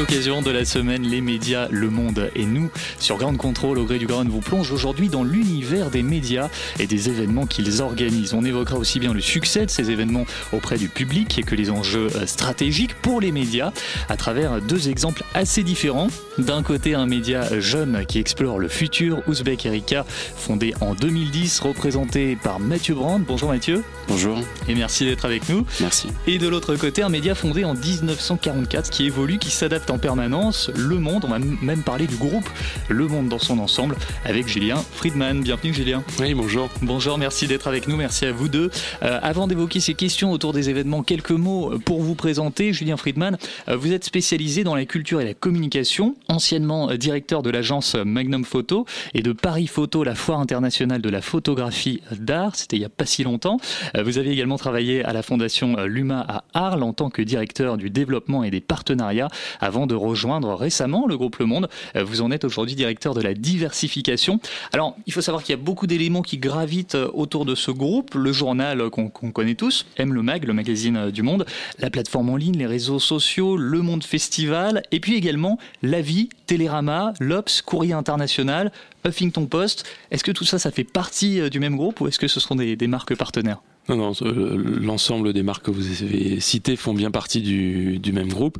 L'occasion de la semaine Les médias, le monde et nous, sur Ground Control au gré du Ground vous plonge aujourd'hui dans l'univers des médias et des événements qu'ils organisent. On évoquera aussi bien le succès de ces événements auprès du public que les enjeux euh, stratégiques pour les médias à travers deux exemples assez différents. D'un côté, un média jeune qui explore le futur, Ouzbek Erika, fondé en 2010, représenté par Mathieu Brand. Bonjour Mathieu. Bonjour. Et merci d'être avec nous. Merci. Et de l'autre côté, un média fondé en 1944 qui évolue, qui s'adapte en permanence. Le Monde, on va même parler du groupe Le Monde dans son ensemble avec Julien Friedman. Bienvenue Julien. Oui, bonjour. Bonjour, merci d'être avec nous, merci à vous deux. Euh, avant d'évoquer ces questions autour des événements, quelques mots pour vous présenter. Julien Friedman, euh, vous êtes spécialisé dans la culture et la communication, anciennement directeur de l'agence Magnum Photo et de Paris Photo, la foire internationale de la photographie d'art. C'était il n'y a pas si longtemps. Euh, vous avez également travaillé à la fondation Luma à Arles en tant que directeur du développement et des partenariats avant de rejoindre récemment le groupe Le Monde. Euh, vous en êtes aujourd'hui directeur de la diversification. Alors, il faut savoir qu'il y a beaucoup d'éléments qui gravitent euh, autour de ce groupe. Le journal qu'on connaît tous, M le Mag, le magazine euh, du Monde, la plateforme en ligne, les réseaux sociaux, le Monde Festival, et puis également La Vie, Télérama, l'Obs, Courrier International, Huffington Post. Est-ce que tout ça, ça fait partie du même groupe ou est-ce que ce des, des marques partenaires? Non, non, l'ensemble des marques que vous avez citées font bien partie du, du même groupe.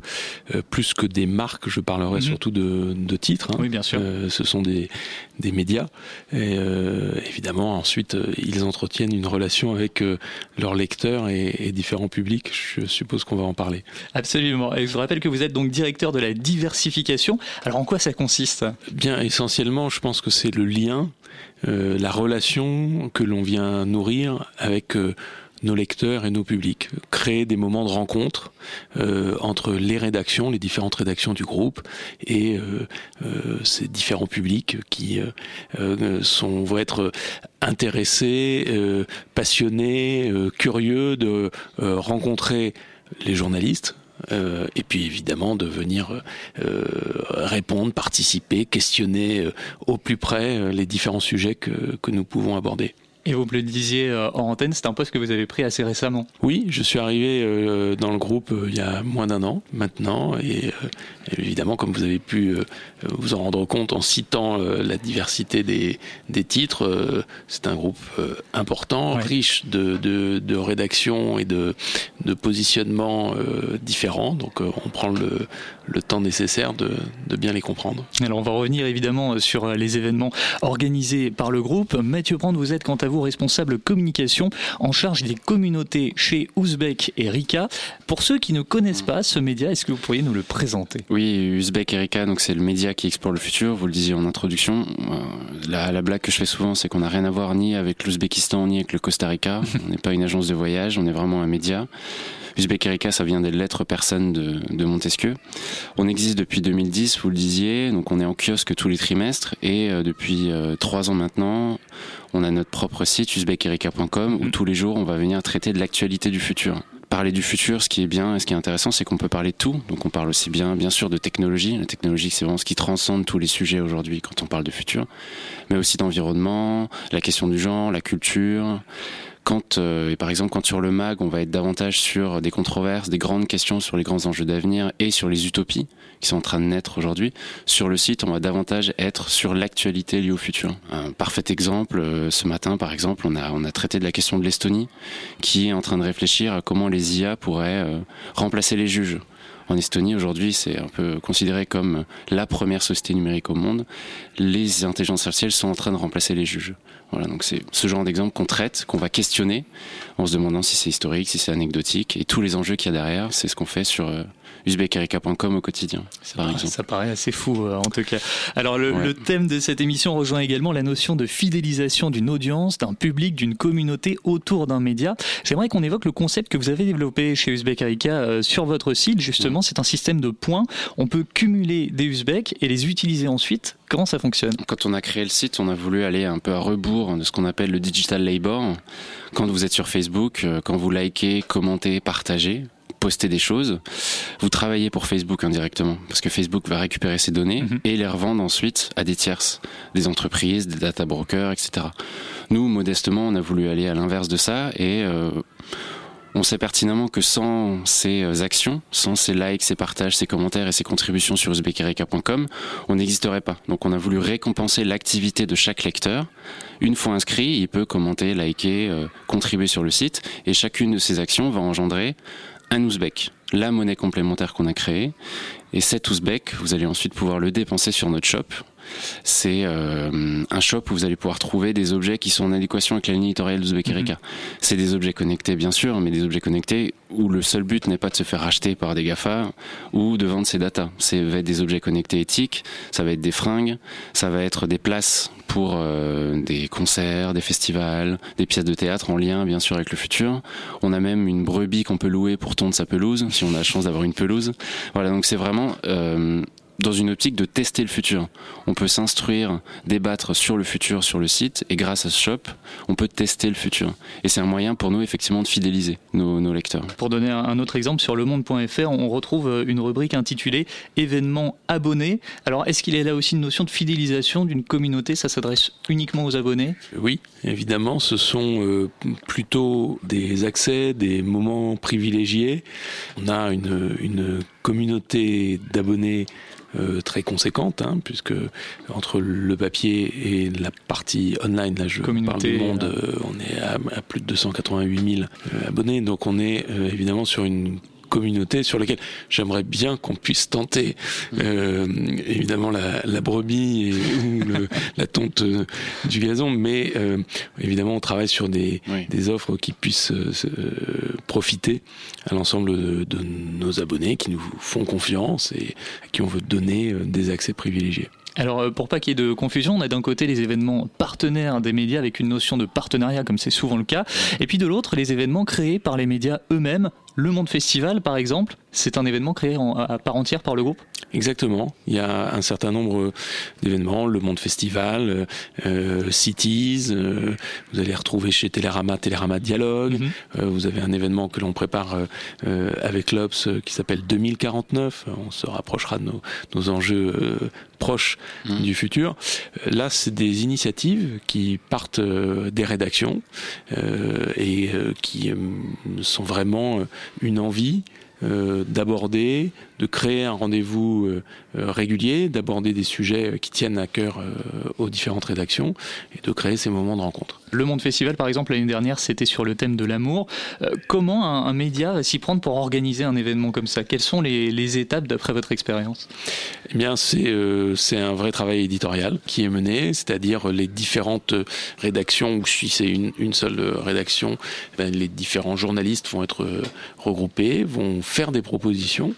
Euh, plus que des marques, je parlerai mhm. surtout de, de titres. Hein. Oui, bien sûr. Euh, ce sont des, des médias. Et euh, évidemment, ensuite, ils entretiennent une relation avec leurs lecteurs et, et, différents publics. Je suppose qu'on va en parler. Absolument. Et je vous rappelle que vous êtes donc directeur de la diversification. Alors, en quoi ça consiste? Bien, essentiellement, je pense que c'est le lien euh, la relation que l'on vient nourrir avec euh, nos lecteurs et nos publics, créer des moments de rencontre euh, entre les rédactions, les différentes rédactions du groupe et ces différents publics qui sont vont être intéressés, passionnés, curieux de rencontrer les journalistes, euh, et puis évidemment de venir euh, répondre, participer, questionner euh, au plus près les différents sujets que, que nous pouvons aborder. Et vous me le disiez euh, en antenne, c'est un poste que vous avez pris assez récemment. Oui, je suis arrivé euh, dans le groupe euh, il y a moins d'un an maintenant. Et, évidemment, comme vous avez pu vous en rendre compte en citant la diversité des, des titres, c'est un groupe important, riche de, de, de rédactions et de, de positionnements différents. Donc on prend le, le temps nécessaire de, de bien les comprendre. Alors on va revenir évidemment sur les événements organisés par le groupe. Mathieu Brandt, vous êtes quant à vous responsable communication en charge des communautés chez Ouzbek et Rika. Pour ceux qui ne connaissent pas ce média, est-ce que vous pourriez nous le présenter? Oui, Ouzbek et Rika, donc c'est le média qui explore le futur. Vous le disiez en introduction. Euh, la, la blague que je fais souvent, c'est qu'on n'a rien à voir ni avec l'Ouzbékistan ni avec le Costa Rica. on n'est pas une agence de voyage, on est vraiment un média. Uzbek Erika, ça vient des lettres personnes de, de, Montesquieu. On existe depuis 2010, vous le disiez, donc on est en kiosque tous les trimestres et euh, depuis euh, trois ans maintenant, on a notre propre site uzbekerika.com où mhm. tous les jours on va venir traiter de l'actualité du futur parler du futur, ce qui est bien et ce qui est intéressant, c'est qu'on peut parler de tout. Donc on parle aussi bien, bien sûr, de technologie. La technologie, c'est vraiment ce qui transcende tous les sujets aujourd'hui quand on parle de futur, mais aussi d'environnement, la question du genre, la culture, Quand, et par exemple, quand sur le mag, on va être davantage sur des controverses, des grandes questions sur les grands enjeux d'avenir et sur les utopies qui sont en train de naître aujourd'hui, sur le site, on va davantage être sur l'actualité liée au futur. Un parfait exemple, ce matin, par exemple, on a, on a traité de la question de l'Estonie, qui est en train de réfléchir à comment les IA pourraient remplacer les juges en Estonie aujourd'hui, c'est un peu considéré comme la première société numérique au monde. Les intelligences artificielles sont en train de remplacer les juges. Voilà, donc c'est ce genre d'exemple qu'on traite, qu'on va questionner, en se demandant si c'est historique, si c'est anecdotique, et tous les enjeux qu'il y a derrière, c'est ce qu'on fait sur usbekerika.com au quotidien. Ça, ça paraît assez fou euh, en tout cas. Alors le, le, thème de cette émission rejoint également la notion de fidélisation d'une audience, d'un public, d'une communauté autour d'un média. J'aimerais qu'on évoque le concept que vous avez développé chez Uzbek euh, sur votre site. Justement, c'est un système de points. On peut cumuler des Uzbeks et les utiliser ensuite. Comment ça fonctionne? Quand on a créé le site, on a voulu aller un peu à rebours de ce qu'on appelle le digital labor. Quand vous êtes sur Facebook, euh, quand vous likez, commentez, partagez, poster des choses, vous travaillez pour Facebook indirectement, parce que Facebook va récupérer ces données mhm. et les revendre ensuite à des tierces, des entreprises, des data brokers, etc. Nous, modestement, on a voulu aller à l'inverse de ça et euh, on sait pertinemment que sans ces euh, actions, sans ces likes, ces partages, ces commentaires et ces contributions sur usbekereka.com, on n'existerait pas. Donc on a voulu récompenser l'activité de chaque lecteur. Une fois inscrit, il peut commenter, liker, euh, contribuer sur le site et chacune de ces actions va engendrer un ouzbek, la monnaie complémentaire qu'on a créée. Et cet ouzbek, vous allez ensuite pouvoir le dépenser sur notre shop. C'est euh, un shop où vous allez pouvoir trouver des objets qui sont en adéquation avec la ligne éditoriale d'Ouzbek Erika. Mhm. C'est des objets connectés, bien sûr, mais des objets connectés où le seul but n'est pas de se faire racheter par des GAFA ou de vendre ses datas. C'est va être des objets connectés éthiques, ça va être des fringues, ça va être des places pour euh, des concerts, des festivals, des pièces de théâtre en lien bien sûr avec le futur. On a même une brebis qu'on peut louer pour tondre sa pelouse si on a la chance d'avoir une pelouse. Voilà, donc c'est vraiment euh, dans une optique de tester le futur. On peut s'instruire, débattre sur le futur sur le site et grâce à ce shop, on peut tester le futur. Et c'est un moyen pour nous effectivement de fidéliser nos, nos lecteurs. Pour donner un autre exemple, sur lemonde.fr, on retrouve euh, une rubrique intitulée événements abonnés. Alors est-ce qu'il y a là aussi une notion de fidélisation d'une communauté? Ça s'adresse uniquement aux abonnés? Oui, évidemment, ce sont euh, plutôt des accès, des moments privilégiés. On a une, une communauté d'abonnés euh, très conséquente, hein, puisque entre le papier et la partie online, là je parle du monde, euh, on est à, à, plus de 288 000 euh, abonnés, donc on est évidemment sur une communauté sur laquelle j'aimerais bien qu'on puisse tenter euh, évidemment la, la brebis et, ou le, la tonte euh, du gazon, mais euh, évidemment on travaille sur des, oui. des offres qui puissent euh, profiter à l'ensemble de, de, nos abonnés qui nous font confiance et à qui on veut donner des accès privilégiés. Alors pour pas qu'il y ait de confusion, on a d'un côté les événements partenaires des médias avec une notion de partenariat comme c'est souvent le cas, et puis de l'autre les événements créés par les médias eux-mêmes le Monde Festival, par exemple, c'est un événement créé en, à part entière par le groupe? Exactement. Il y a un certain nombre d'événements, le Monde Festival, euh, Cities, euh, vous allez retrouver chez Télérama, Télérama Dialogue, mm -hmm. euh, vous avez un événement que l'on prépare euh, avec l'Obs euh, qui s'appelle 2049, on se rapprochera de nos, nos enjeux euh, proches mmh. du futur. Là, c'est des initiatives qui partent des rédactions et qui sont vraiment une envie euh, d'aborder, de créer un rendez-vous euh, régulier, d'aborder des sujets qui tiennent à cœur euh, aux différentes rédactions et de créer ces moments de rencontre. Le Monde Festival, par exemple, l'année dernière, c'était sur le thème de l'amour. Euh, comment un, un média va s'y prendre pour organiser un événement comme ça? Quelles sont les, les étapes d'après votre expérience? Eh bien, c'est euh, un vrai travail éditorial qui est mené, c'est-à-dire les différentes rédactions, ou si c'est une, une, seule rédaction, ben, les différents journalistes vont être regroupés, vont faire des propositions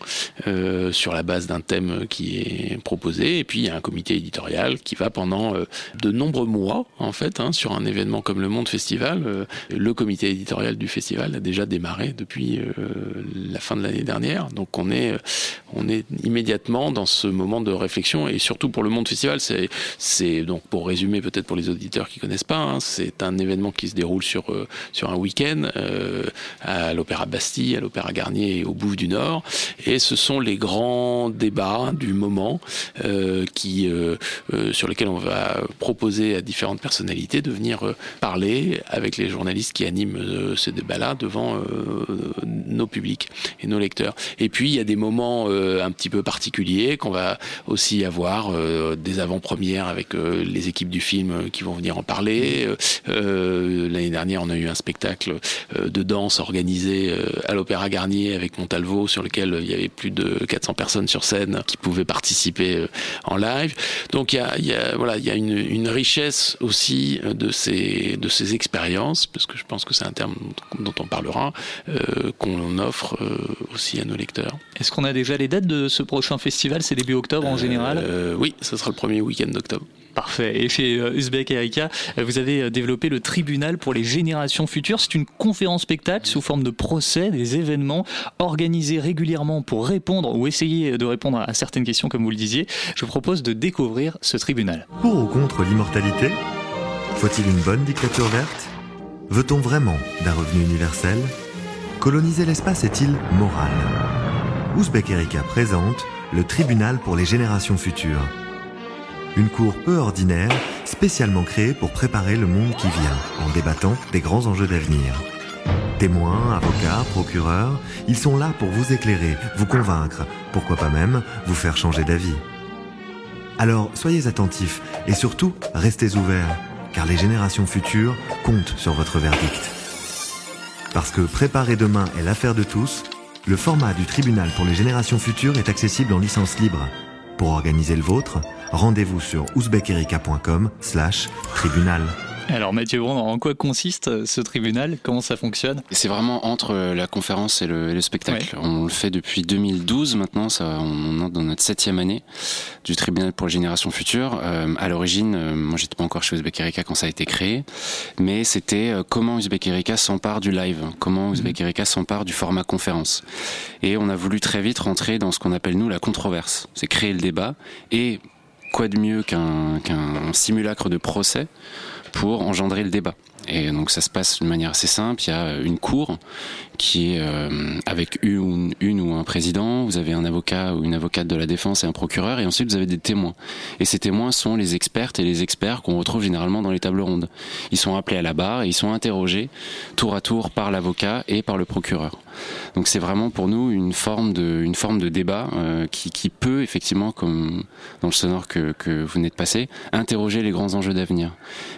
euh, sur la base d'un thème qui est proposé, et puis il y a un comité éditorial qui va pendant euh, de nombreux mois, en fait, hein, sur un événement comme le Monde Festival. Euh, le comité éditorial du festival a déjà démarré depuis euh, la fin de l'année dernière, donc on est, on est immédiatement dans ce moment de réflexion, et surtout pour le Monde Festival, c'est donc pour résumer peut-être pour les auditeurs qui connaissent pas, hein, c'est un événement qui se déroule sur, sur un week-end à l'Opéra Bastille, à l'Opéra Garnier et au bout du Nord. Et ce sont les grands débats du moment qui, sur lesquels on va proposer à différentes personnalités de venir parler avec les journalistes qui animent ce débat-là devant nos publics et nos lecteurs. Et puis il y a des moments un petit peu particuliers qu'on va aussi avoir des avant-premières avec les équipes du film qui vont venir en parler. L'année dernière, on a eu un spectacle de danse organisé à l'Opéra Garnier avec Montalvo sur lequel il y avait plus de 400 personnes sur scène qui pouvaient participer en live. Donc il y a, y a voilà, il y a une, une, richesse aussi de ces de ces expériences parce que je pense que c'est un terme dont on parlera euh, qu'on offre euh, aussi à nos lecteurs. Est-ce qu'on a déjà les dates de ce prochain festival? C'est début octobre en général euh, Oui, ce sera le premier week-end d'octobre. Parfait. Et chez Uzbek Erika, vous avez développé le tribunal pour les générations futures. C'est une conférence spectacle sous forme de procès, des événements organisés régulièrement pour répondre ou essayer de répondre à certaines questions, comme vous le disiez. Je vous propose de découvrir ce tribunal. Pour ou contre l'immortalité? Faut-il une bonne dictature verte? Veut-on vraiment d'un revenu universel? Coloniser l'espace est-il moral? Ouzbek Erika présente le tribunal pour les générations futures. Une cour peu ordinaire, spécialement créée pour préparer le monde qui vient, en débattant des grands enjeux d'avenir. Témoins, avocats, procureurs, ils sont là pour vous éclairer, vous convaincre, pourquoi pas même vous faire changer d'avis. Alors soyez attentifs et surtout restez ouverts, car les générations futures comptent sur votre verdict. Parce que préparer demain est l'affaire de tous, le format du tribunal pour les générations futures est accessible en licence libre. Pour organiser le vôtre, rendez-vous sur ouzbekerika.com slash tribunal. Alors Mathieu Brand, en quoi consiste euh, ce tribunal? Comment ça fonctionne? C'est vraiment entre euh, la conférence et le, spectacle. On le fait depuis 2012 maintenant, ça, on est dans notre septième année du tribunal pour les générations futures. Euh, à l'origine, euh, moi j'étais pas encore chez Uzbek Erika quand ça a été créé, mais c'était comment Uzbek Erika s'empare du live, comment Uzbek mhm. Erika s'empare du format conférence. Et on a voulu très vite rentrer dans ce qu'on appelle nous la controverse. C'est créer le débat et quoi de mieux qu'un simulacre de procès pour engendrer le débat. Et donc ça se passe d'une manière assez simple. Il y a une cour qui est euh, avec une, ou un président, vous avez un avocat ou une avocate de la défense et un procureur, et ensuite vous avez des témoins. Et ces témoins sont les expertes et les experts qu'on retrouve généralement dans les tables rondes. Ils sont appelés à la barre et ils sont interrogés tour à tour par l'avocat et par le procureur. Donc c'est vraiment pour nous une forme de, débat euh, qui, peut effectivement, comme dans le sonore que, vous venez de passer, interroger les grands enjeux d'avenir.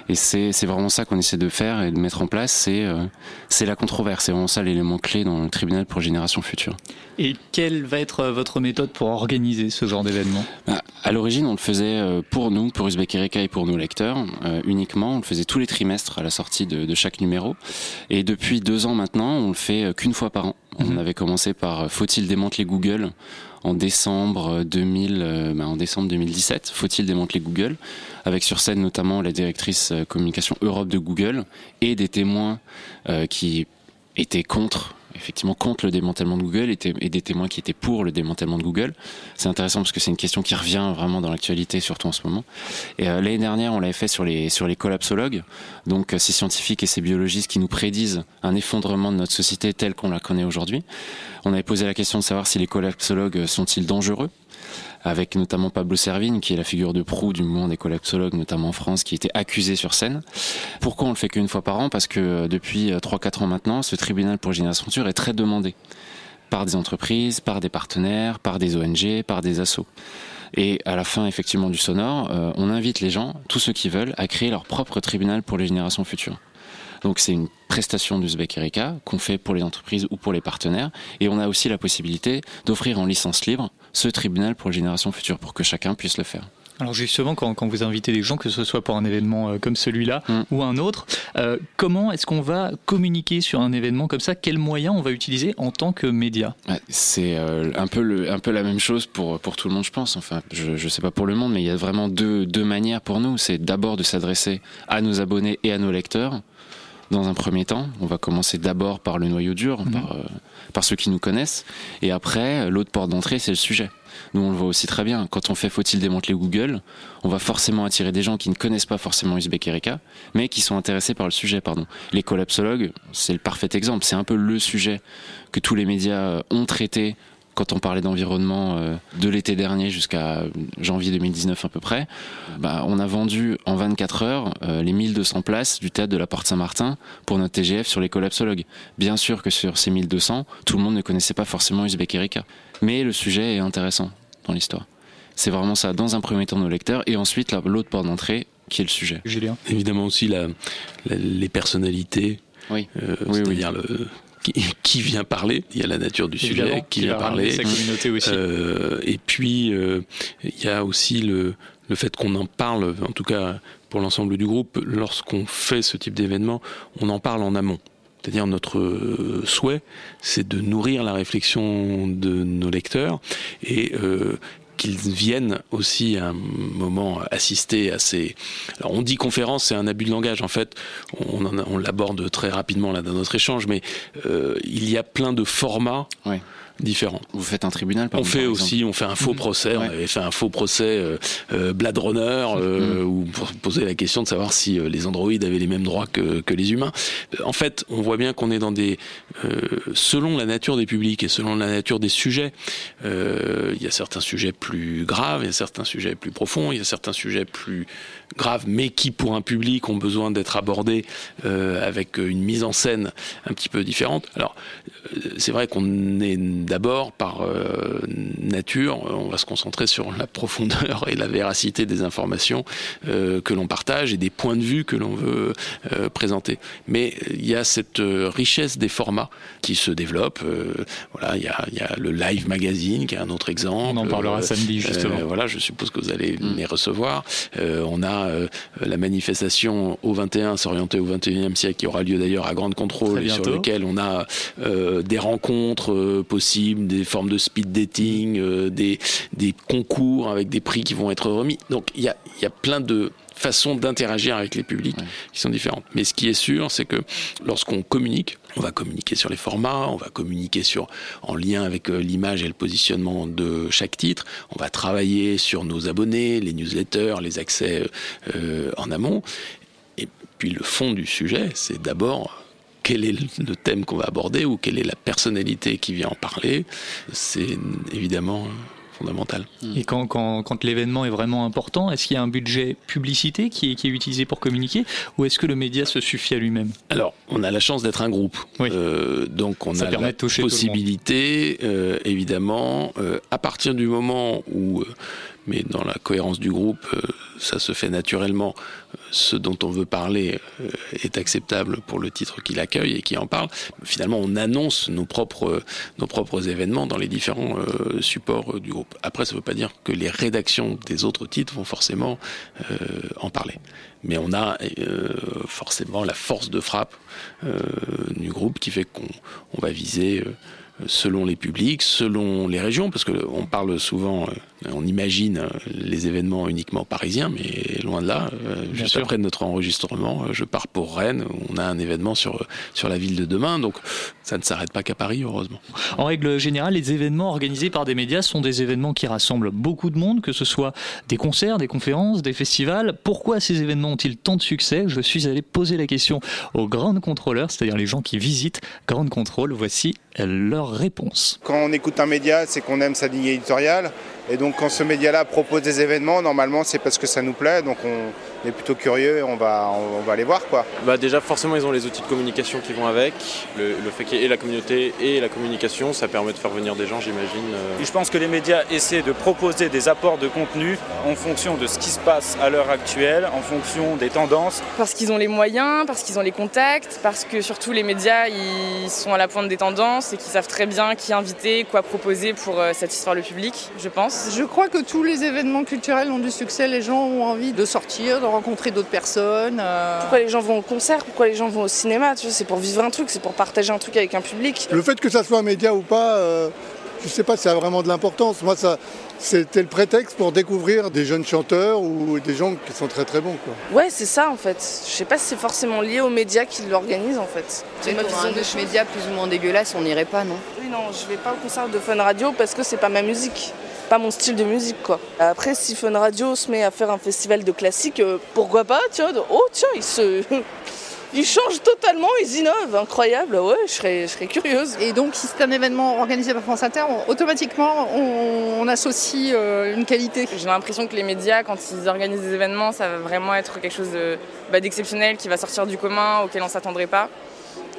Et c'est vraiment ça qu'on essaie de faire et de mettre en place, c'est euh, la controverse. C'est vraiment ça l'élément clé dans le tribunal pour Génération Future. Et quelle va être euh, votre méthode pour organiser ce genre d'événement? Bah, À l'origine, on le faisait pour nous, pour Uzbek Erika et pour nos lecteurs, uniquement. On le faisait tous les trimestres à la sortie de, de chaque numéro. Et depuis deux ans maintenant, on le fait qu'une fois par an. On mhm. avait commencé par Faut-il démanteler Google en décembre 2000, euh, bah, en décembre 2017. Faut-il démanteler Google? Avec sur scène notamment la directrice euh, communication Europe de Google et des témoins euh, qui étaient contre effectivement contre le démantèlement de Google et, des témoins qui étaient pour le démantèlement de Google. C'est intéressant parce que c'est une question qui revient vraiment dans l'actualité, surtout en ce moment. Et euh, l'année dernière, on l'avait fait sur les sur les collapsologues, donc euh, ces scientifiques et ces biologistes qui nous prédisent un effondrement de notre société telle qu'on la connaît aujourd'hui. On avait posé la question de savoir si les collapsologues sont-ils dangereux avec notamment Pablo Servigne, qui est la figure de proue du mouvement des collapsologues, notamment en France, qui était accusé sur scène. Pourquoi on le fait qu'une fois par an? Parce que euh, depuis 3-4 euh, ans maintenant, ce tribunal pour Génération est très demandé par des entreprises, par des partenaires, par des ONG, par des assos. Et à la fin, effectivement, du sonore, euh, on invite les gens, tous ceux qui veulent, à créer leur propre tribunal pour les générations futures. Donc c'est une prestation du Erika qu'on fait pour les entreprises ou pour les partenaires. Et on a aussi la possibilité d'offrir en licence libre ce tribunal pour les générations futures, pour que chacun puisse le faire. Alors justement, quand, vous invitez des gens, que ce soit pour un événement euh, comme celui-là mm. ou un autre, euh, comment est-ce qu'on va communiquer sur un événement comme ça? Quels moyens on va utiliser en tant que média? C'est euh, un, peu le, un peu la même chose pour, pour tout le monde, je pense. Enfin, je ne sais pas pour le monde, mais il y a vraiment deux, deux manières pour nous. C'est d'abord de s'adresser à nos abonnés et à nos lecteurs dans un premier temps. On va commencer d'abord par le noyau dur, Mhm. par, euh, par ceux qui nous connaissent. Et après, l'autre porte d'entrée, c'est le sujet. Nous, on le voit aussi très bien. Quand on fait Faut-il démanteler Google, on va forcément attirer des gens qui ne connaissent pas forcément Uzbek Erika, mais qui sont intéressés par le sujet. Pardon. Les collapsologues, c'est le parfait exemple. C'est un peu le sujet que tous les médias ont traité quand on parlait d'environnement euh, de l'été dernier jusqu'à janvier 2019 à peu près, bah, on a vendu en 24 heures euh, les 1200 places du théâtre de la Porte Saint-Martin pour notre TGF sur les collapsologues. Bien sûr que sur ces 1200, tout le monde ne connaissait pas forcément Uzbek Erika. Mais le sujet est intéressant dans l'histoire. C'est vraiment ça, dans un premier temps nos lecteurs, et ensuite la- l'autre porte d'entrée qui est le sujet. Julien? Évidemment aussi la, la- les personnalités, Oui. euh, Oui, c'est-à-dire le qui, qui vient parler. Il y a la nature du sujet qui qui vient parler. sa communauté aussi. Euh, et puis euh, il y a aussi le, le fait qu'on en parle, en tout cas pour l'ensemble du groupe, lorsqu'on fait ce type d'événement, on en parle en amont. C'est-à-dire notre souhait, c'est de nourrir la réflexion de nos lecteurs et euh, qu'ils viennent aussi à un moment assister à ces. Alors on dit conférence, c'est un abus de langage. En fait, on, on l'aborde très rapidement là dans notre échange, mais euh, il y a plein de formats. Différents. Vous faites un tribunal par On fait par aussi, on fait un faux procès. On avait fait un faux procès euh, euh, Blade Runner, euh, où pour poser la question de savoir si euh, les androïdes avaient les mêmes droits que, que les humains. En fait, on voit bien qu'on est dans des, euh, selon la nature des publics et selon la nature des sujets, euh, il y a certains sujets plus graves, il y a certains sujets plus profonds, il y a certains sujets plus graves, mais qui pour un public ont besoin d'être abordés euh, avec une mise en scène un petit peu différente. Alors, c'est vrai qu'on est d'abord par euh, nature, on va se concentrer sur la profondeur et la véracité des informations euh, que l'on partage et des points de vue que l'on veut euh, présenter. Mais il y a cette richesse des formats qui se développe. Euh, voilà, il y a, il y a le live magazine qui est un autre exemple. On en parlera samedi, justement. Euh, voilà, je suppose que vous allez les recevoir. Euh, on a euh, la manifestation au 21, s'orienter au 21e siècle, qui aura lieu d'ailleurs à Grande Contrôle, et sur lequel on a euh, des rencontres euh, des formes de speed dating, euh, des, des concours avec des prix qui vont être remis. Donc il y a, il y a plein de façons d'interagir avec les publics qui sont différentes. Mais ce qui est sûr, c'est que lorsqu'on communique, on va communiquer sur les formats, on va communiquer sur en lien avec euh, l'image et le positionnement de chaque titre, on va travailler sur nos abonnés, les newsletters, les accès euh, en amont. Et puis le fond du sujet, c'est d'abord quel est le thème qu'on va aborder ou quelle est la personnalité qui vient en parler. C'est évidemment fondamental. Et quand, quand, quand l'événement est vraiment important, est-ce qu'il y a un budget publicité qui est, qui est utilisé pour communiquer ou est-ce que le média se suffit à lui-même? Alors, on a la chance d'être un groupe. Euh, donc, on Ça a la possibilité, euh, évidemment, euh, à partir du moment où, euh, mais dans la cohérence du groupe, euh, ça se fait naturellement, ce dont on veut parler euh, est acceptable pour le titre qui l'accueille et qui en parle. Finalement, on annonce nos propres, nos propres événements dans les différents euh, supports euh, du groupe. Après, ça ne veut pas dire que les rédactions des autres titres vont forcément en parler. Mais on a forcément la force de frappe du groupe qui fait qu'on on va viser selon les publics, selon les régions, parce que on parle souvent, on imagine les événements uniquement parisiens, mais loin de là. euh, juste sûr. après notre enregistrement, euh, je pars pour Rennes, où on a un événement sur sur la ville de demain, donc ça ne s'arrête pas qu'à Paris, heureusement. En règle générale, les événements organisés par des médias sont des événements qui rassemblent beaucoup de monde, que ce soit des concerts, des conférences, des festivals. Pourquoi ces événements ont-ils tant de succès? Je suis allé poser la question aux grandes contrôleurs, c'est-à-dire les gens qui visitent Grande Contrôle. Voici leur réponse. Quand on écoute un média, c'est qu'on aime sa ligne éditoriale. Et donc quand ce média-là propose des événements, normalement c'est parce que ça nous plaît. Donc on est plutôt curieux et on va, on va aller voir quoi. Bah déjà forcément ils ont les outils de communication qui vont avec. Le, le fait qu'il y ait et la communauté et la communication, ça permet de faire venir des gens j'imagine. euh. Et je pense que les médias essaient de proposer des apports de contenu en fonction de ce qui se passe à l'heure actuelle, en fonction des tendances. Parce qu'ils ont les moyens, parce qu'ils ont les contacts, parce que surtout les médias ils sont à la pointe des tendances et qu'ils savent très bien qui inviter, quoi proposer pour euh, satisfaire le public, je pense. Je crois que tous les événements culturels ont du succès. Les gens ont envie de sortir, de rencontrer d'autres personnes. euh. Pourquoi les gens vont au concert? Pourquoi les gens vont au cinéma? Tu vois, C'est pour vivre un truc, c'est pour partager un truc avec un public. Le fait que ça soit un média ou pas, euh, je ne sais pas si ça a vraiment de l'importance. Moi, ça, c'était le prétexte pour découvrir des jeunes chanteurs ou des gens qui sont très très bons. Quoi. Ouais, c'est ça en fait. Je sais pas si c'est forcément lié aux médias qui l'organisent en fait. C'est ma vision des médias plus ou moins dégueulasse, on n'irait pas, non? Oui, non, je vais pas au concert de Fun Radio parce que c'est pas ma musique pas mon style de musique quoi. Après si Fun Radio se met à faire un festival de classiques, euh, pourquoi pas tiens, oh tiens, il se ils changent totalement, ils innovent, incroyable, ouais, je serais, je serais curieuse. Et donc, si c'est un événement organisé par France Inter, automatiquement, on, associe euh, une qualité. J'ai l'impression que les médias, quand ils organisent des événements, ça va vraiment être quelque chose bah, d'exceptionnel, qui va sortir du commun, auquel on ne s'attendrait pas.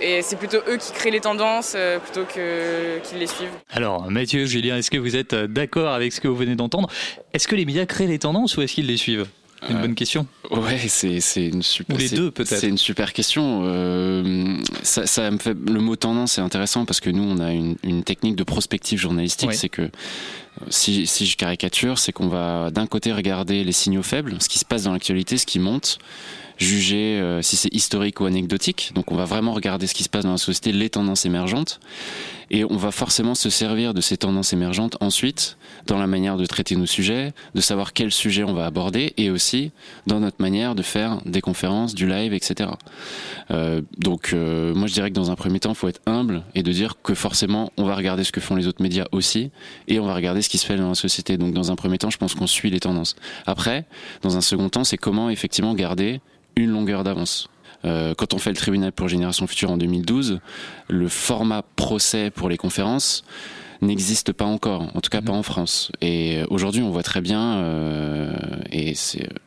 Et c'est plutôt eux qui créent les tendances euh, plutôt que qu'ils les suivent. Alors Mathieu, Julien, est-ce que vous êtes d'accord avec ce que vous venez d'entendre? Est-ce que les médias créent les tendances ou est-ce qu'ils les suivent? Une bonne question. Ouais, c'est c'est une super. Ou les deux peut-être. C'est une super question. Euh, ça, ça me fait le mot tendance est intéressant parce que nous on a une, une technique de prospective journalistique, c'est que si, je caricature, c'est qu'on va d'un côté regarder les signaux faibles, ce qui se passe dans l'actualité, ce qui monte, juger euh, si c'est historique ou anecdotique. Donc on va vraiment regarder ce qui se passe dans la société, les tendances émergentes. Et on va forcément se servir de ces tendances émergentes ensuite dans la manière de traiter nos sujets, de savoir quel sujet on va aborder et aussi dans notre manière de faire des conférences, du live, etc. Euh, donc euh, moi je dirais que dans un premier temps, il faut être humble et de dire que forcément on va regarder ce que font les autres médias aussi et on va regarder ce qui se fait dans la société. Donc dans un premier temps, je pense qu'on suit les tendances. Après, dans un second temps, c'est comment effectivement garder une longueur d'avance. Euh, quand on fait le tribunal pour Génération Future en 2012, le format procès pour les conférences n'existe pas encore, en tout cas pas en France. Et aujourd'hui, on voit très bien, euh, et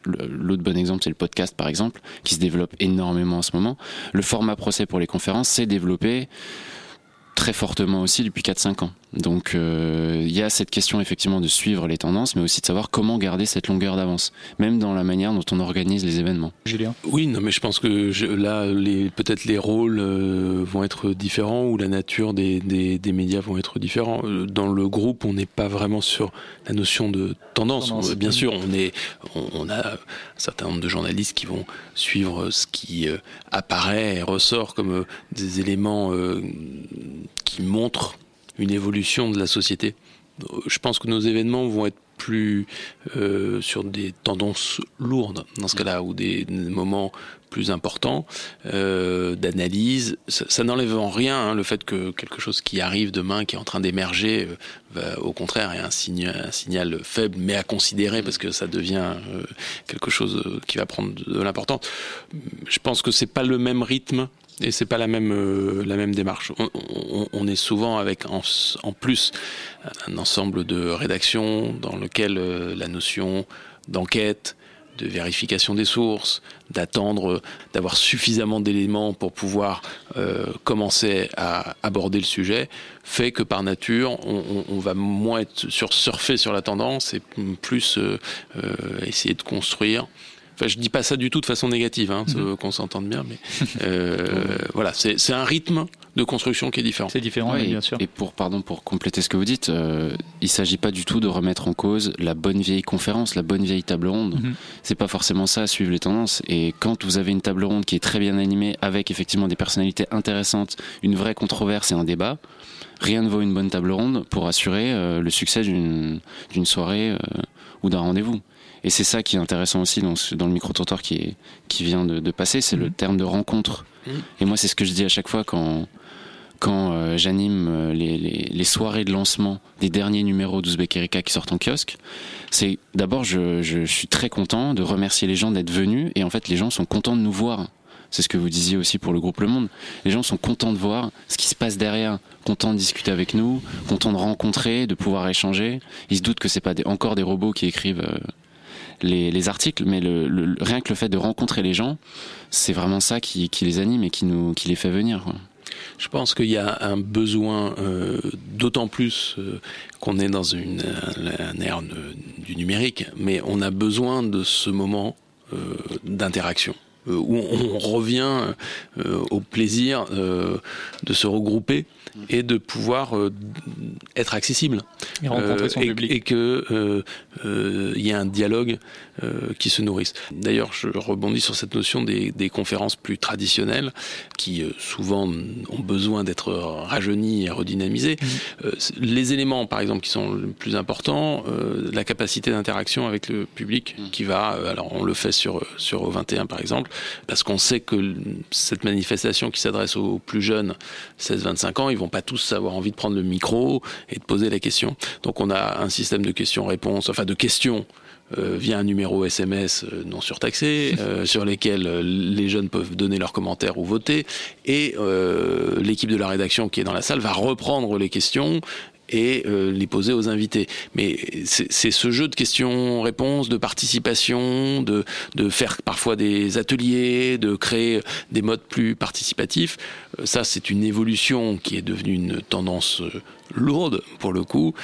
l'autre bon exemple, c'est le podcast par exemple, qui se développe énormément en ce moment. Le format procès pour les conférences s'est développé très fortement aussi depuis 4-5 ans. Donc euh, il y a cette question effectivement de suivre les tendances, mais aussi de savoir comment garder cette longueur d'avance, même dans la manière dont on organise les événements. Julien Oui, non, mais je pense que là, peut-être les rôles euh, vont être différents ou la nature des, des, médias vont être différents. Euh, dans le groupe, on n'est pas vraiment sur la notion de tendance. Bien sûr, on, est, on, a un certain nombre de journalistes qui vont suivre ce qui apparaît et ressort comme des éléments qui montrent une évolution de la société. Je pense que nos événements vont être plus euh, sur des tendances lourdes dans ce cas-là, ou des moments plus importants euh, d'analyse. Ça, n'enlève en rien hein, le fait que quelque chose qui arrive demain, qui est en train d'émerger, euh, au contraire est un signal, un signal faible, mais à considérer parce que ça devient quelque chose qui va prendre de l'importance. Je pense que c'est pas le même rythme et c'est pas la même euh, la même démarche. On, est souvent avec en, plus un ensemble de rédactions dans lequel euh, la notion d'enquête, de vérification des sources, d'attendre d'avoir suffisamment d'éléments pour pouvoir euh, commencer à aborder le sujet, fait que par nature, on, va moins être sur surfer sur la tendance et plus essayer de construire Enfin, je dis pas ça du tout de façon négative, hein, mhm. qu'on s'entende bien, mais euh, voilà, c'est un rythme de construction qui est différent. C'est différent, oui, bien sûr. Et pour pardon pour compléter ce que vous dites, euh, il s'agit pas du tout de remettre en cause la bonne vieille conférence, la bonne vieille table ronde. Mhm. C'est pas forcément ça, suivre les tendances. Et quand vous avez une table ronde qui est très bien animée, avec effectivement des personnalités intéressantes, une vraie controverse et un débat, rien ne vaut une bonne table ronde pour assurer euh, le succès d'une soirée euh, ou d'un rendez-vous. Et c'est ça qui est intéressant aussi dans, dans le micro-trottoir qui, qui vient de, passer, c'est le mhm. terme de rencontre. Et moi, c'est ce que je dis à chaque fois quand, quand euh, j'anime euh, les, les, soirées de lancement des derniers numéros d'Ouzbek Erika qui sortent en kiosque. C'est d'abord, je, je, suis très content de remercier les gens d'être venus et en fait, les gens sont contents de nous voir. C'est ce que vous disiez aussi pour le groupe Le Monde. Les gens sont contents de voir ce qui se passe derrière, contents de discuter avec nous, contents de rencontrer, de pouvoir échanger. Ils se doutent que c'est pas encore des robots qui écrivent euh, les, articles, mais rien que le fait de rencontrer les gens, c'est vraiment ça qui, les anime et qui, nous, qui les fait venir. Je pense qu'il y a un besoin, euh, d'autant plus euh, qu'on est dans une, ère du numérique, mais on a besoin de ce moment euh, d'interaction. Où on, revient au plaisir de se regrouper et de pouvoir être accessible et rencontrer son et, public et que il y a un dialogue qui se nourrisse. D'ailleurs, je rebondis sur cette notion des, des conférences plus traditionnelles qui souvent ont besoin d'être rajeunis et redynamisés. Mmh. les éléments, par exemple, qui sont le plus importants, la capacité d'interaction avec le public mmh. qui va, alors on le fait sur, sur O21 par exemple, parce qu'on sait que cette manifestation qui s'adresse aux plus jeunes, 16-25 ans, ils vont pas tous avoir envie de prendre le micro et de poser la question. Donc on a un système de questions-réponses, enfin de questions euh, via un numéro SMS euh, non surtaxé, euh, sur lesquels les jeunes peuvent donner leurs commentaires ou voter, et l'équipe de la rédaction qui est dans la salle va reprendre les questions et euh, les poser aux invités. Mais c'est ce jeu de questions-réponses, de participation, de, faire parfois des ateliers, de créer des modes plus participatifs. Euh, ça, c'est une évolution qui est devenue une tendance euh, lourde pour le coup,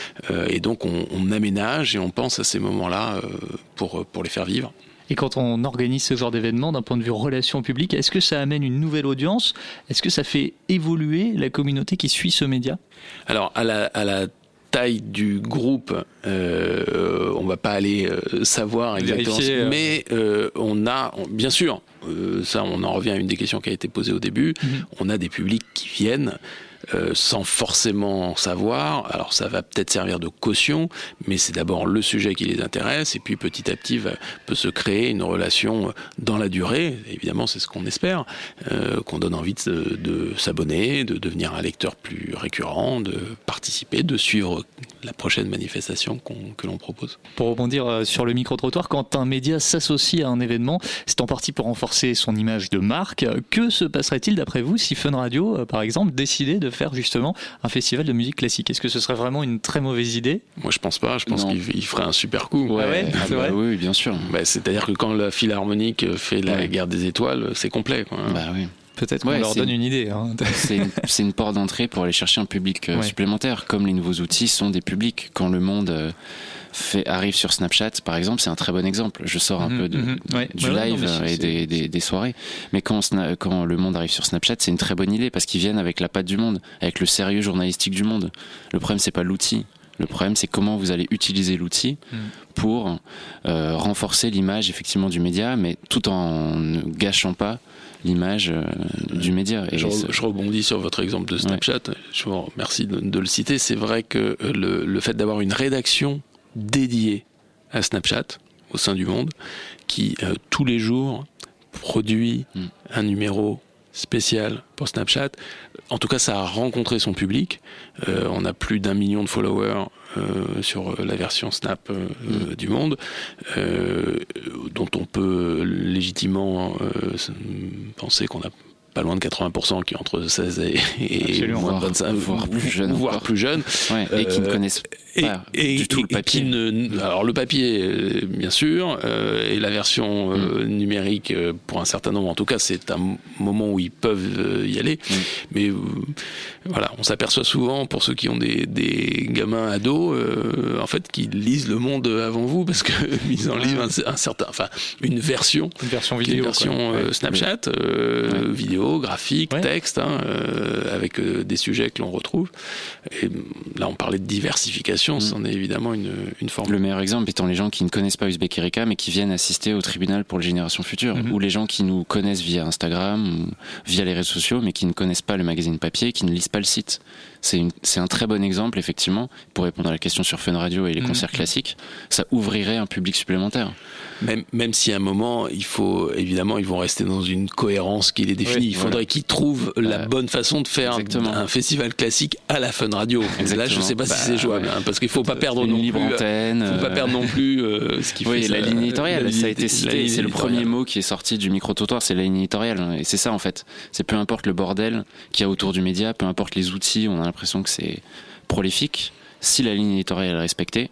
et donc on, aménage et on pense à ces moments-là pour les faire vivre. Et quand on organise ce genre d'événement d'un point de vue relation publique, est-ce que ça amène une nouvelle audience? Est-ce que ça fait évoluer la communauté qui suit ce média? Alors, à la, à la taille du groupe, euh, on va pas aller euh, savoir exactement, euh. mais euh, on a, bien sûr, euh, ça on en revient à une des questions qui a été posée au début, Mhm. on a des publics qui viennent euh, sans forcément savoir. Alors ça va peut-être servir de caution, mais c'est d'abord le sujet qui les intéresse, et puis petit à petit peut se créer une relation dans la durée. Évidemment, c'est ce qu'on espère, euh, qu'on donne envie de, de s'abonner, de devenir un lecteur plus récurrent, de participer, de suivre la prochaine manifestation que l'on propose. Pour rebondir euh, sur le micro-trottoir, quand un média s'associe à un événement, c'est en partie pour renforcer son image de marque. Que se passerait-il d'après vous si Fun Radio, euh, par exemple, décidait de faire justement un festival de musique classique? Est-ce que ce serait vraiment une très mauvaise idée? Moi, je pense pas. Je pense qu'il il ferait un super coup. Ah ouais, Ah c'est bah vrai oui, bien sûr. Bah, C'est-à-dire que quand la philharmonique fait la Ouais. guerre des étoiles, c'est complet. Quoi. Bah oui. Peut-être qu'on Ouais, leur donne une idée. hein. C'est une, porte d'entrée pour aller chercher un public euh, Ouais. supplémentaire, comme les nouveaux outils sont des publics. Quand le monde euh, fait, arrive sur Snapchat, par exemple, c'est un très bon exemple. Je sors un Mhm, peu de, mhm. Ouais. du live non, euh, et des, des- des soirées. Mais quand, le monde arrive sur Snapchat, c'est une très bonne idée parce qu'ils viennent avec la patte du monde, avec le sérieux journalistique du monde. Le problème, c'est pas l'outil. Le problème, c'est comment vous allez utiliser l'outil Mhm. pour euh, renforcer l'image effectivement du média, mais tout en ne gâchant pas l'image euh, du média. Et Je, rebondis sur votre exemple de Snapchat. Je vous remercie de, de le citer. C'est vrai que euh, le, le fait d'avoir une rédaction dédiée à Snapchat au sein du monde, qui euh, tous les jours produit Mm. un numéro spécial pour Snapchat. En tout cas, ça a rencontré son public. Euh, on a plus d'un million de followers sur euh, la version Snap euh, euh, du monde, euh, dont on peut légitimement penser qu'on a pas loin de 80% qui est entre 16 et, moins de Voire- 25, voire plus jeune voire plus jeune. Ouais, et qui ne Euh, connaissent pas et- du tout le papier. ne- alors le papier, euh, bien sûr, euh, et la version euh, numérique pour un certain nombre. En tout cas, c'est un moment où ils peuvent y aller. Mais euh, voilà, on s'aperçoit souvent pour ceux qui ont des, des gamins ados, euh, en fait, qui lisent le monde avant vous parce que ils en lisent un, un certain, enfin, une version, Une version est une vidéo. version quoi. Ouais. Snapchat, euh, vidéo, graphique, Ouais. texte, hein, euh, avec euh, des sujets que l'on retrouve. Et mm, là, on parlait de diversification, c'en est évidemment une, une forme. Le meilleur exemple étant les gens qui ne connaissent pas Uzbek Erika mais qui viennent assister au tribunal pour les générations futures, Mhm. ou les gens qui nous connaissent via Instagram, via les réseaux sociaux, mais qui ne connaissent pas le magazine papier, qui ne lisent pas le site. C'est un très bon exemple, effectivement, pour répondre à la question sur Fun Radio et les Mhm. concerts classiques. Ça ouvrirait un public supplémentaire. Même, même si à un moment, il faut évidemment, ils vont rester dans une cohérence qui les définit. Oui, il faudrait voilà. qu'ils trouvent la Euh, bonne façon de faire un festival classique à la Fun Radio. Là, je Exactement. sais pas Bah, si c'est jouable, ouais. hein, parce qu'il faut pas perdre non plus. antenne. faut pas euh, perdre non plus euh, ce qui Oui, fait la ça, ligne éditoriale, ça a été cité. C'est le premier mot qui est sorti du micro-trottoir, c'est la ligne éditoriale. Et c'est ça, en fait. C'est peu importe le bordel qu'il y a autour du média, peu importe les outils, on a l'impression que c'est prolifique. Si la ligne éditoriale est respectée,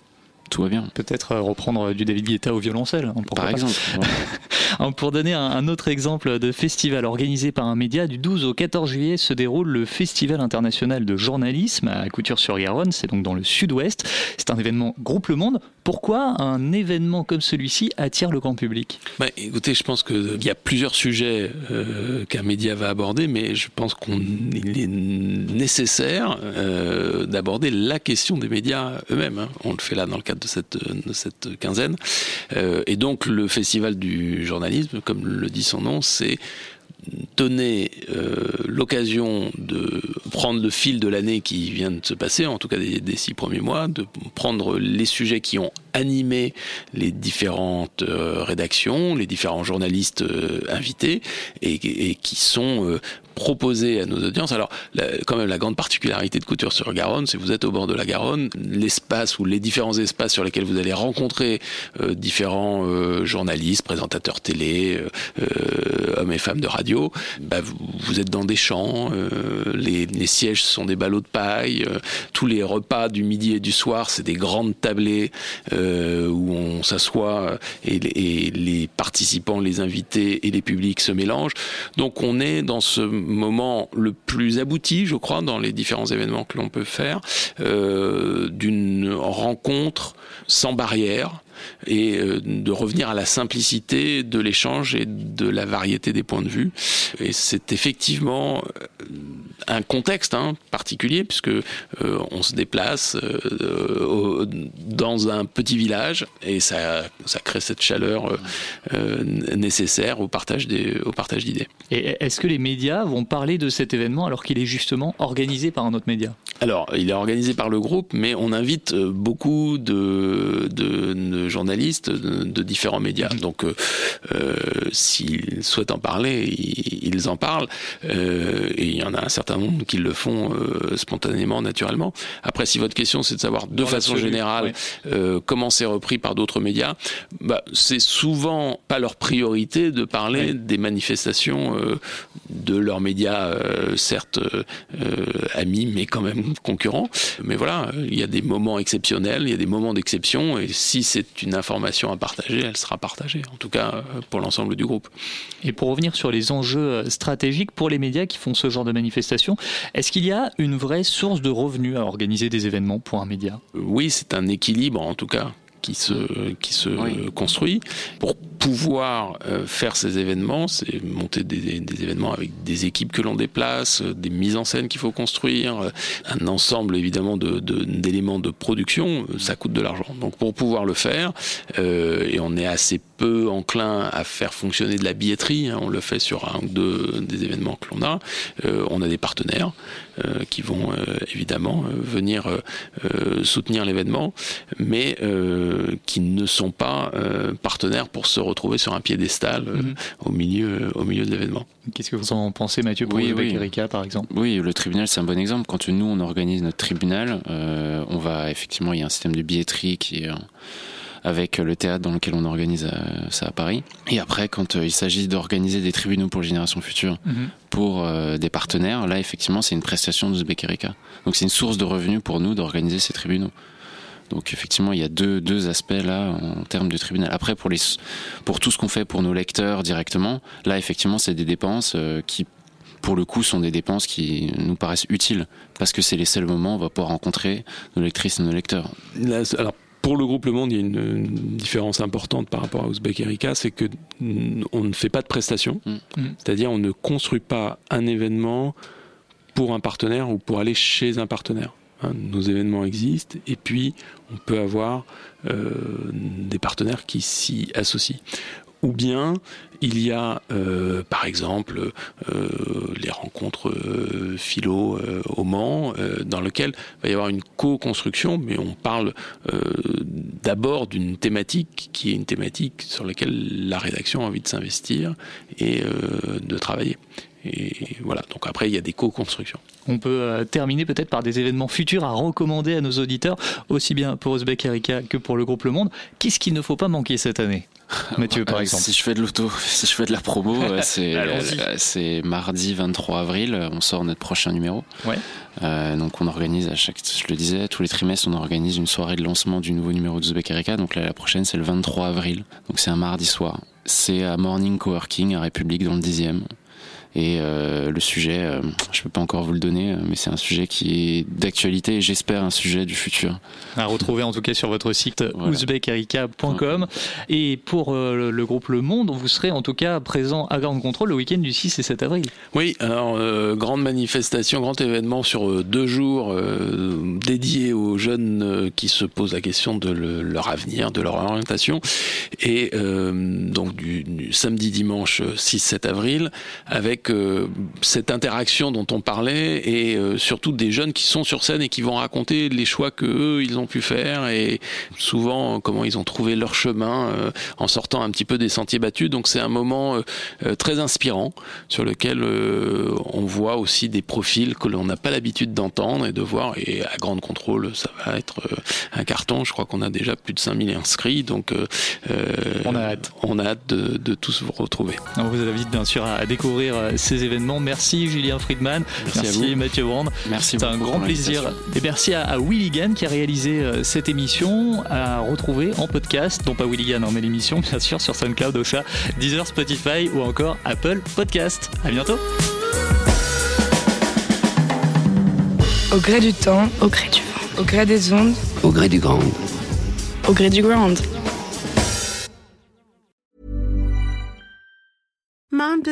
tout va bien. Peut-être euh, reprendre du David Guetta au violoncelle. hein, Par exemple. Voilà. Pour donner un autre exemple de festival organisé par un média, du 12 au 14 juillet se déroule le Festival international de journalisme à Couture-sur-Garonne, c'est donc dans le sud-ouest. C'est un événement groupe Le Monde. Pourquoi un événement comme celui-ci attire le grand public bah, Écoutez, je pense qu'il y a plusieurs sujets euh, qu'un média va aborder, mais je pense qu'il est nécessaire euh, d'aborder la question des médias eux-mêmes. Hein. On le fait là dans le cadre de cette, quinzaine. Euh, et donc le Festival du journalisme, comme le dit son nom, c'est donner euh, l'occasion de prendre le fil de l'année qui vient de se passer, en tout cas des, six premiers mois, de prendre les sujets qui ont animé les différentes euh, rédactions, les différents journalistes euh, invités, et, et, qui sont proposer à nos audiences. Alors, quand même, la grande particularité de Couture sur Garonne, c'est que vous êtes au bord de la Garonne, l'espace ou les différents espaces sur lesquels vous allez rencontrer euh, différents euh, journalistes, présentateurs télé, euh, hommes et femmes de radio, bah, vous, êtes dans des champs, les, sièges sont des ballots de paille, tous les repas du midi et du soir, c'est des grandes tablées où on s'assoit et les participants, les invités et les publics se mélangent. Donc, on est dans ce moment le plus abouti, je crois, dans les différents événements que l'on peut faire, euh, d'une rencontre sans barrière et euh, de revenir à la simplicité de l'échange et de la variété des points de vue. Et c'est effectivement euh, un contexte hein, particulier puisque euh, on se déplace dans un petit village et ça, ça crée cette chaleur nécessaire au partage des, au partage d'idées. Et est-ce que les médias vont parler de cet événement alors qu'il est justement organisé par un autre média? Alors, il est organisé par le groupe, mais on invite beaucoup de, de, de journalistes de, différents médias. Mhm. Donc, euh, euh, s'ils souhaitent en parler, ils, en parlent. Euh, et il y en a un certain nombre qui le font spontanément, naturellement. Après, si votre question c'est de savoir de façon générale comment c'est repris par d'autres médias, bah, c'est souvent pas leur priorité de parler des manifestations de leurs médias, certes amis, mais quand même concurrents. Mais voilà, il y a des moments exceptionnels, il y a des moments d'exception, et si c'est une information à partager, elle sera partagée, en tout cas euh, pour l'ensemble du groupe. Et pour revenir sur les enjeux euh, stratégiques pour les médias qui font ce genre de est-ce qu'il y a une vraie source de revenus à organiser des événements pour un média? Oui, c'est un équilibre en tout cas qui se, qui se construit. Pour pouvoir euh, faire ces événements, c'est monter des, des, événements avec des équipes que l'on déplace, euh, des mises en scène qu'il faut construire, euh, un ensemble évidemment d'éléments de, de, production, ça coûte de l'argent. Donc pour pouvoir le faire, euh, et on est assez peu enclin à faire fonctionner de la billetterie, hein, on le fait sur un ou deux des événements que l'on a, euh, on a des partenaires euh, qui vont évidemment venir soutenir l'événement, mais qui ne sont pas partenaires pour se retrouver sur un piédestal mhm. au milieu, au milieu de l'événement. Qu'est-ce que vous en pensez, Mathieu, pour oui, Erika, par exemple? Oui, le tribunal, c'est un bon exemple. Quand nous, on organise notre tribunal, on va effectivement, il y a un système de billetterie qui est avec le théâtre dans lequel on organise euh, ça à Paris. Et après, quand euh, il s'agit d'organiser des tribunaux pour les générations futures, mhm. pour euh, des partenaires, là, effectivement, c'est une prestation de Uzbek Erika. Donc c'est une source de revenus pour nous d'organiser ces tribunaux. Donc effectivement, il y a deux, deux aspects là en termes de tribunal. Après, pour, les, pour tout ce qu'on fait pour nos lecteurs directement, là, effectivement, c'est des dépenses qui pour le coup, sont des dépenses qui nous paraissent utiles parce que c'est les seuls moments où on va pouvoir rencontrer nos lectrices et nos lecteurs. alors, pour le groupe Le Monde, il y a une, différence importante par rapport à Ouzbek Erika, c'est que on ne fait pas de prestations, mm. Mm. c'est-à-dire on ne construit pas un événement pour un partenaire ou pour aller chez un partenaire. Hein, nos événements existent et puis on peut avoir euh, des partenaires qui s'y associent ou bien il y a euh, par exemple euh, les rencontres philo au Mans, dans lequel il va y avoir une co-construction, mais on parle d'abord d'une thématique qui est une thématique sur laquelle la rédaction a envie de s'investir et de travailler. Et voilà, donc après, il y a des co-constructions. On peut terminer peut-être par des événements futurs à recommander à nos auditeurs, aussi bien pour Osbeck Erika que pour le groupe Le Monde. Qu'est-ce qu'il ne faut pas manquer cette année Mathieu, par exemple. Si je fais de l'auto, si je fais de la promo, c'est euh, c'est mardi 23 avril, on sort notre prochain numéro. Ouais. Euh, donc on organise à chaque, je le disais, tous les trimestres, on organise une soirée de lancement du nouveau numéro de Zubek Erika. Donc là, la prochaine, c'est le 23 avril. Donc c'est un mardi soir. C'est à Morning Coworking à République dans le 10e. Et euh, le sujet, euh, je ne peux pas encore vous le donner, euh, mais c'est un sujet qui est d'actualité et j'espère un sujet du futur. À retrouver en tout cas sur votre site voilà. ouzbekerika.com. Et pour le groupe Le Monde, vous serez en tout cas présent à Grande Contrôle le week-end du 6 et 7 avril. Oui, alors grande manifestation, grand événement sur deux jours dédié aux jeunes qui se posent la question de le, leur avenir, de leur orientation. Et donc du, du samedi dimanche 6-7 avril avec euh, cette interaction dont on parlait et euh, surtout des jeunes qui sont sur scène et qui vont raconter les choix que eux ils ont pu faire et souvent comment ils ont trouvé leur chemin euh, en sortant un petit peu des sentiers battus. Donc c'est un moment très inspirant sur lequel on voit aussi des profils que l'on n'a pas l'habitude d'entendre et de voir. Et à grande contrôle, ça va être un carton. Je crois qu'on a déjà plus de 5000 inscrits, donc on a hâte. On a hâte de, de tous vous retrouver. Vous invite bien sûr à découvrir ces événements. Merci Julien Friedman, merci, merci Mathieu Brand. Merci C'est un grand plaisir. Et merci à, à Willigan qui a réalisé euh, cette émission à retrouver en podcast, non pas Willigan, mais l'émission bien sûr sur SoundCloud, Ocha, Deezer, Spotify ou encore Apple Podcast. À bientôt. Au gré du temps, au gré du vent, au gré des ondes, au gré du grand, au gré du grand.